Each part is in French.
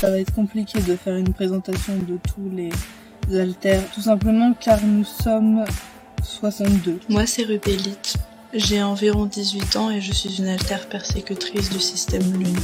Ça va être compliqué de faire une présentation de tous les haltères, tout simplement car nous sommes 62. Moi, c'est Rubélite. J'ai environ 18 ans et je suis une altère persécutrice du système Lune.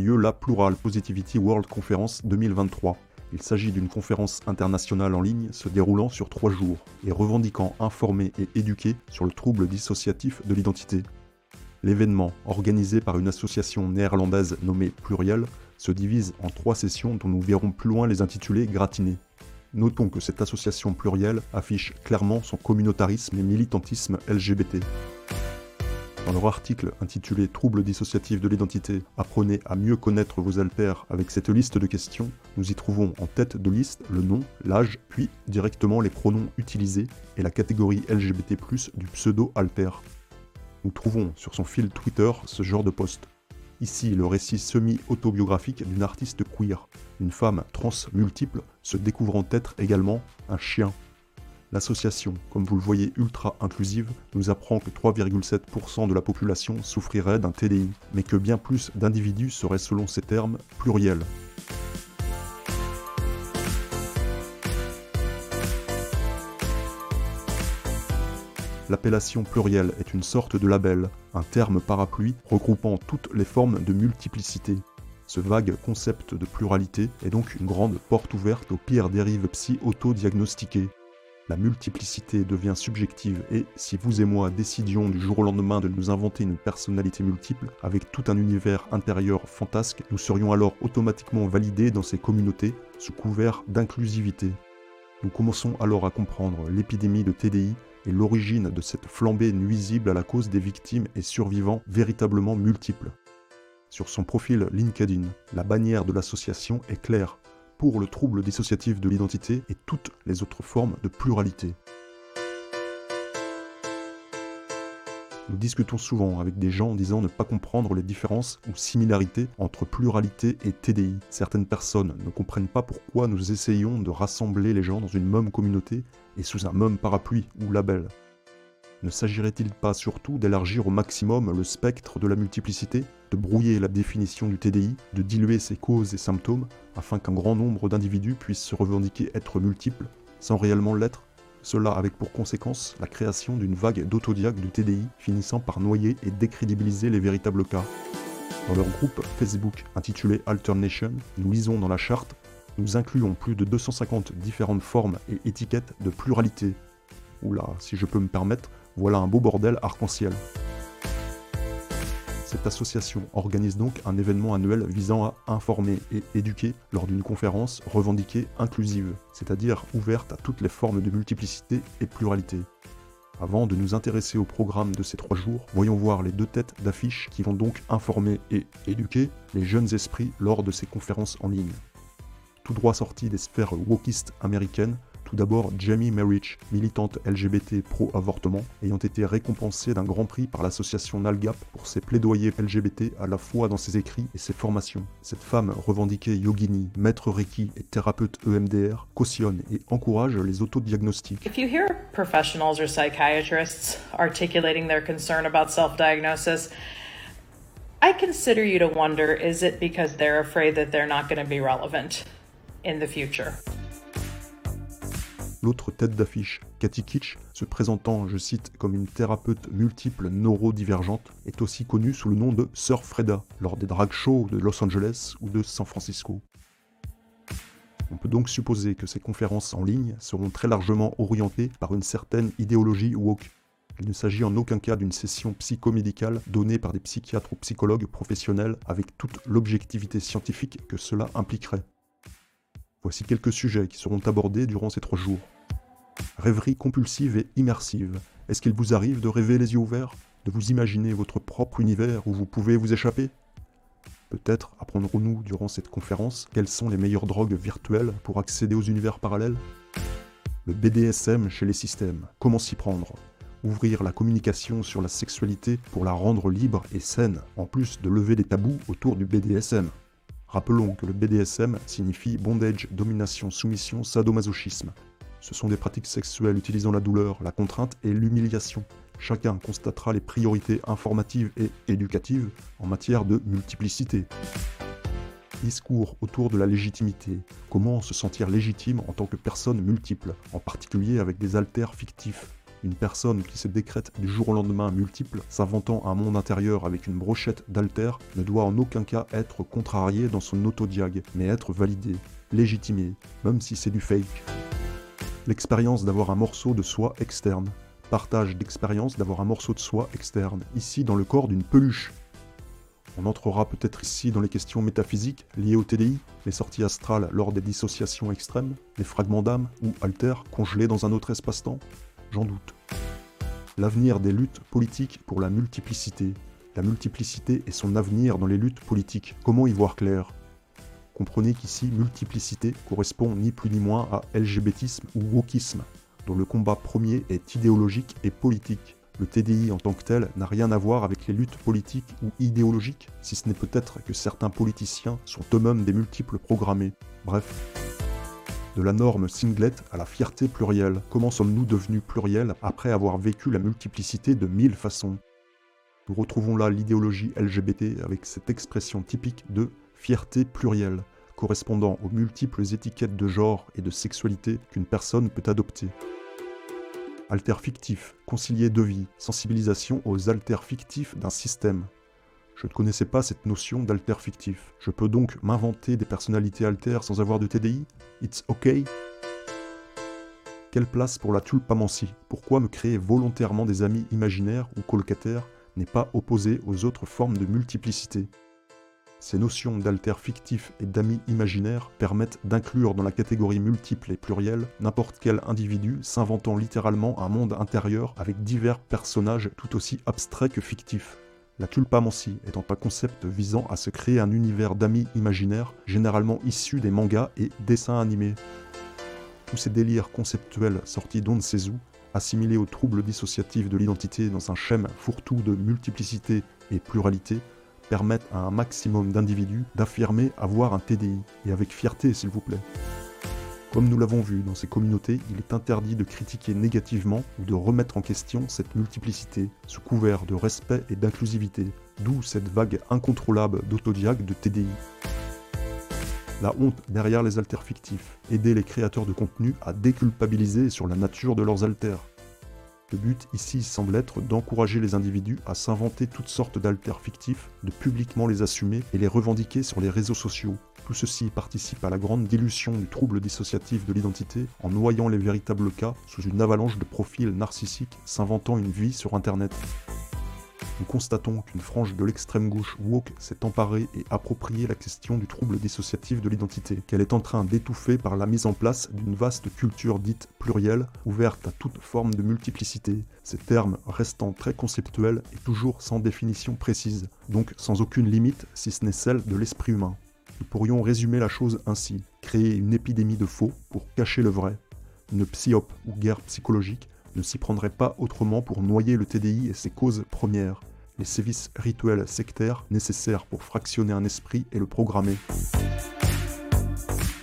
Lieu la Plural Positivity World Conference 2023. Il s'agit d'une conférence internationale en ligne se déroulant sur trois jours et revendiquant informer et éduquer sur le trouble dissociatif de l'identité. L'événement, organisé par une association néerlandaise nommée Pluriel, se divise en trois sessions dont nous verrons plus loin les intitulés gratinés. Notons que cette association plurielle affiche clairement son communautarisme et militantisme LGBT. Dans leur article intitulé Troubles dissociatifs de l'identité, apprenez à mieux connaître vos alpères avec cette liste de questions, nous y trouvons en tête de liste le nom, l'âge, puis directement les pronoms utilisés et la catégorie LGBT+, du pseudo-alpère. Nous trouvons sur son fil Twitter ce genre de post. Ici, le récit semi-autobiographique d'une artiste queer, une femme trans multiple se découvrant être également un chien L'association, comme vous le voyez ultra inclusive, nous apprend que 3,7% de la population souffrirait d'un TDI, mais que bien plus d'individus seraient selon ces termes pluriels. L'appellation plurielle est une sorte de label, un terme parapluie regroupant toutes les formes de multiplicité. Ce vague concept de pluralité est donc une grande porte ouverte aux pires dérives psy auto-diagnostiquées, la multiplicité devient subjective et si vous et moi décidions du jour au lendemain de nous inventer une personnalité multiple avec tout un univers intérieur fantasque, nous serions alors automatiquement validés dans ces communautés sous couvert d'inclusivité. Nous commençons alors à comprendre l'épidémie de TDI et l'origine de cette flambée nuisible à la cause des victimes et survivants véritablement multiples. Sur son profil LinkedIn, la bannière de l'association est claire pour le trouble dissociatif de l'identité et toutes les autres formes de pluralité. Nous discutons souvent avec des gens disant ne pas comprendre les différences ou similarités entre pluralité et TDI. Certaines personnes ne comprennent pas pourquoi nous essayons de rassembler les gens dans une même communauté et sous un même parapluie ou label. Ne s'agirait-il pas surtout d'élargir au maximum le spectre de la multiplicité, de brouiller la définition du TDI, de diluer ses causes et symptômes, afin qu'un grand nombre d'individus puissent se revendiquer être multiples, sans réellement l'être Cela avec pour conséquence la création d'une vague d'autodiac du TDI finissant par noyer et décrédibiliser les véritables cas. Dans leur groupe Facebook intitulé Alternation, nous lisons dans la charte Nous incluons plus de 250 différentes formes et étiquettes de pluralité. Oula, si je peux me permettre, voilà un beau bordel arc-en-ciel. Cette association organise donc un événement annuel visant à informer et éduquer lors d'une conférence revendiquée inclusive, c'est-à-dire ouverte à toutes les formes de multiplicité et pluralité. Avant de nous intéresser au programme de ces trois jours, voyons voir les deux têtes d'affiche qui vont donc informer et éduquer les jeunes esprits lors de ces conférences en ligne. Tout droit sorti des sphères wokistes américaines, tout d'abord, Jamie Merrick, militante LGBT pro-avortement, ayant été récompensée d'un grand prix par l'association NALGAP pour ses plaidoyers LGBT à la fois dans ses écrits et ses formations. Cette femme revendiquée yogini, maître Reiki et thérapeute EMDR cautionne et encourage les autodiagnostics. If you hear professionals or psychiatrists articulating their concern about self-diagnosis, I consider you to wonder is it because they're afraid that they're not going to be relevant in the future? L'autre tête d'affiche, Cathy Kitsch, se présentant, je cite, comme une thérapeute multiple neurodivergente, est aussi connue sous le nom de Sir Freda lors des drag shows de Los Angeles ou de San Francisco. On peut donc supposer que ces conférences en ligne seront très largement orientées par une certaine idéologie woke. Il ne s'agit en aucun cas d'une session psychomédicale donnée par des psychiatres ou psychologues professionnels avec toute l'objectivité scientifique que cela impliquerait. Voici quelques sujets qui seront abordés durant ces trois jours. Rêverie compulsive et immersive. Est-ce qu'il vous arrive de rêver les yeux ouverts De vous imaginer votre propre univers où vous pouvez vous échapper? Peut-être apprendrons-nous durant cette conférence quelles sont les meilleures drogues virtuelles pour accéder aux univers parallèles? Le BDSM chez les systèmes. Comment s'y prendre? Ouvrir la communication sur la sexualité pour la rendre libre et saine, en plus de lever les tabous autour du BDSM. Rappelons que le BDSM signifie bondage, domination, soumission, sadomasochisme. Ce sont des pratiques sexuelles utilisant la douleur, la contrainte et l'humiliation. Chacun constatera les priorités informatives et éducatives en matière de multiplicité. Discours autour de la légitimité. Comment se sentir légitime en tant que personne multiple, en particulier avec des alters fictifs? Une personne qui se décrète du jour au lendemain multiple, s'inventant un monde intérieur avec une brochette d'altères, ne doit en aucun cas être contrariée dans son autodiag, mais être validée, légitimée, même si c'est du fake. L'expérience d'avoir un morceau de soi externe. Partage d'expérience d'avoir un morceau de soi externe, ici dans le corps d'une peluche. On entrera peut-être ici dans les questions métaphysiques liées au TDI, les sorties astrales lors des dissociations extrêmes, les fragments d'âme ou alters congelés dans un autre espace-temps, j'en doute. L'avenir des luttes politiques pour la multiplicité. La multiplicité et son avenir dans les luttes politiques. Comment y voir clair? Comprenez qu'ici, multiplicité correspond ni plus ni moins à LGBTisme ou wokisme, dont le combat premier est idéologique et politique. Le TDI en tant que tel n'a rien à voir avec les luttes politiques ou idéologiques, si ce n'est peut-être que certains politiciens sont eux-mêmes des multiples programmés. Bref, de la norme singlet à la fierté plurielle. Comment sommes-nous devenus pluriels après avoir vécu la multiplicité de mille façons? Nous retrouvons là l'idéologie LGBT avec cette expression typique de fierté plurielle, correspondant aux multiples étiquettes de genre et de sexualité qu'une personne peut adopter. Alter fictif, concilier de vie, sensibilisation aux alters fictifs d'un système, je ne connaissais pas cette notion d'alter fictif. Je peux donc m'inventer des personnalités altères sans avoir de TDI It's ok Quelle place pour la tulpamancie Pourquoi me créer volontairement des amis imaginaires ou colocataires n'est pas opposé aux autres formes de multiplicité? Ces notions d'alter fictif et d'amis imaginaires permettent d'inclure dans la catégorie multiple et plurielle n'importe quel individu s'inventant littéralement un monde intérieur avec divers personnages tout aussi abstraits que fictifs. La tulpamancie étant un concept visant à se créer un univers d'amis imaginaires, généralement issus des mangas et dessins animés. Tous ces délires conceptuels sortis d'on ne sait où, assimilés aux troubles dissociatifs de l'identité dans un schème fourre-tout de multiplicité et pluralité, permettent à un maximum d'individus d'affirmer avoir un TDI, et avec fierté s'il vous plaît. Comme nous l'avons vu dans ces communautés, il est interdit de critiquer négativement ou de remettre en question cette multiplicité, sous couvert de respect et d'inclusivité, d'où cette vague incontrôlable d'autodiag de TDI. La honte derrière les alters fictifs, aider les créateurs de contenu à déculpabiliser sur la nature de leurs alters. Le but ici semble être d'encourager les individus à s'inventer toutes sortes d'alters fictifs, de publiquement les assumer et les revendiquer sur les réseaux sociaux, tout ceci participe à la grande dilution du trouble dissociatif de l'identité en noyant les véritables cas sous une avalanche de profils narcissiques s'inventant une vie sur Internet. Nous constatons qu'une frange de l'extrême gauche woke s'est emparée et appropriée la question du trouble dissociatif de l'identité, qu'elle est en train d'étouffer par la mise en place d'une vaste culture dite plurielle, ouverte à toute forme de multiplicité, ces termes restant très conceptuels et toujours sans définition précise, donc sans aucune limite si ce n'est celle de l'esprit humain. Nous pourrions résumer la chose ainsi créer une épidémie de faux pour cacher le vrai. Une psyop ou guerre psychologique ne s'y prendrait pas autrement pour noyer le TDI et ses causes premières, les sévices rituels sectaires nécessaires pour fractionner un esprit et le programmer.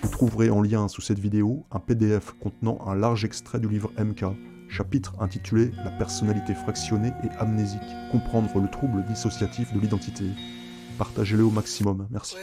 Vous trouverez en lien sous cette vidéo un PDF contenant un large extrait du livre MK, chapitre intitulé La personnalité fractionnée et amnésique, comprendre le trouble dissociatif de l'identité. Partagez-le au maximum. Merci.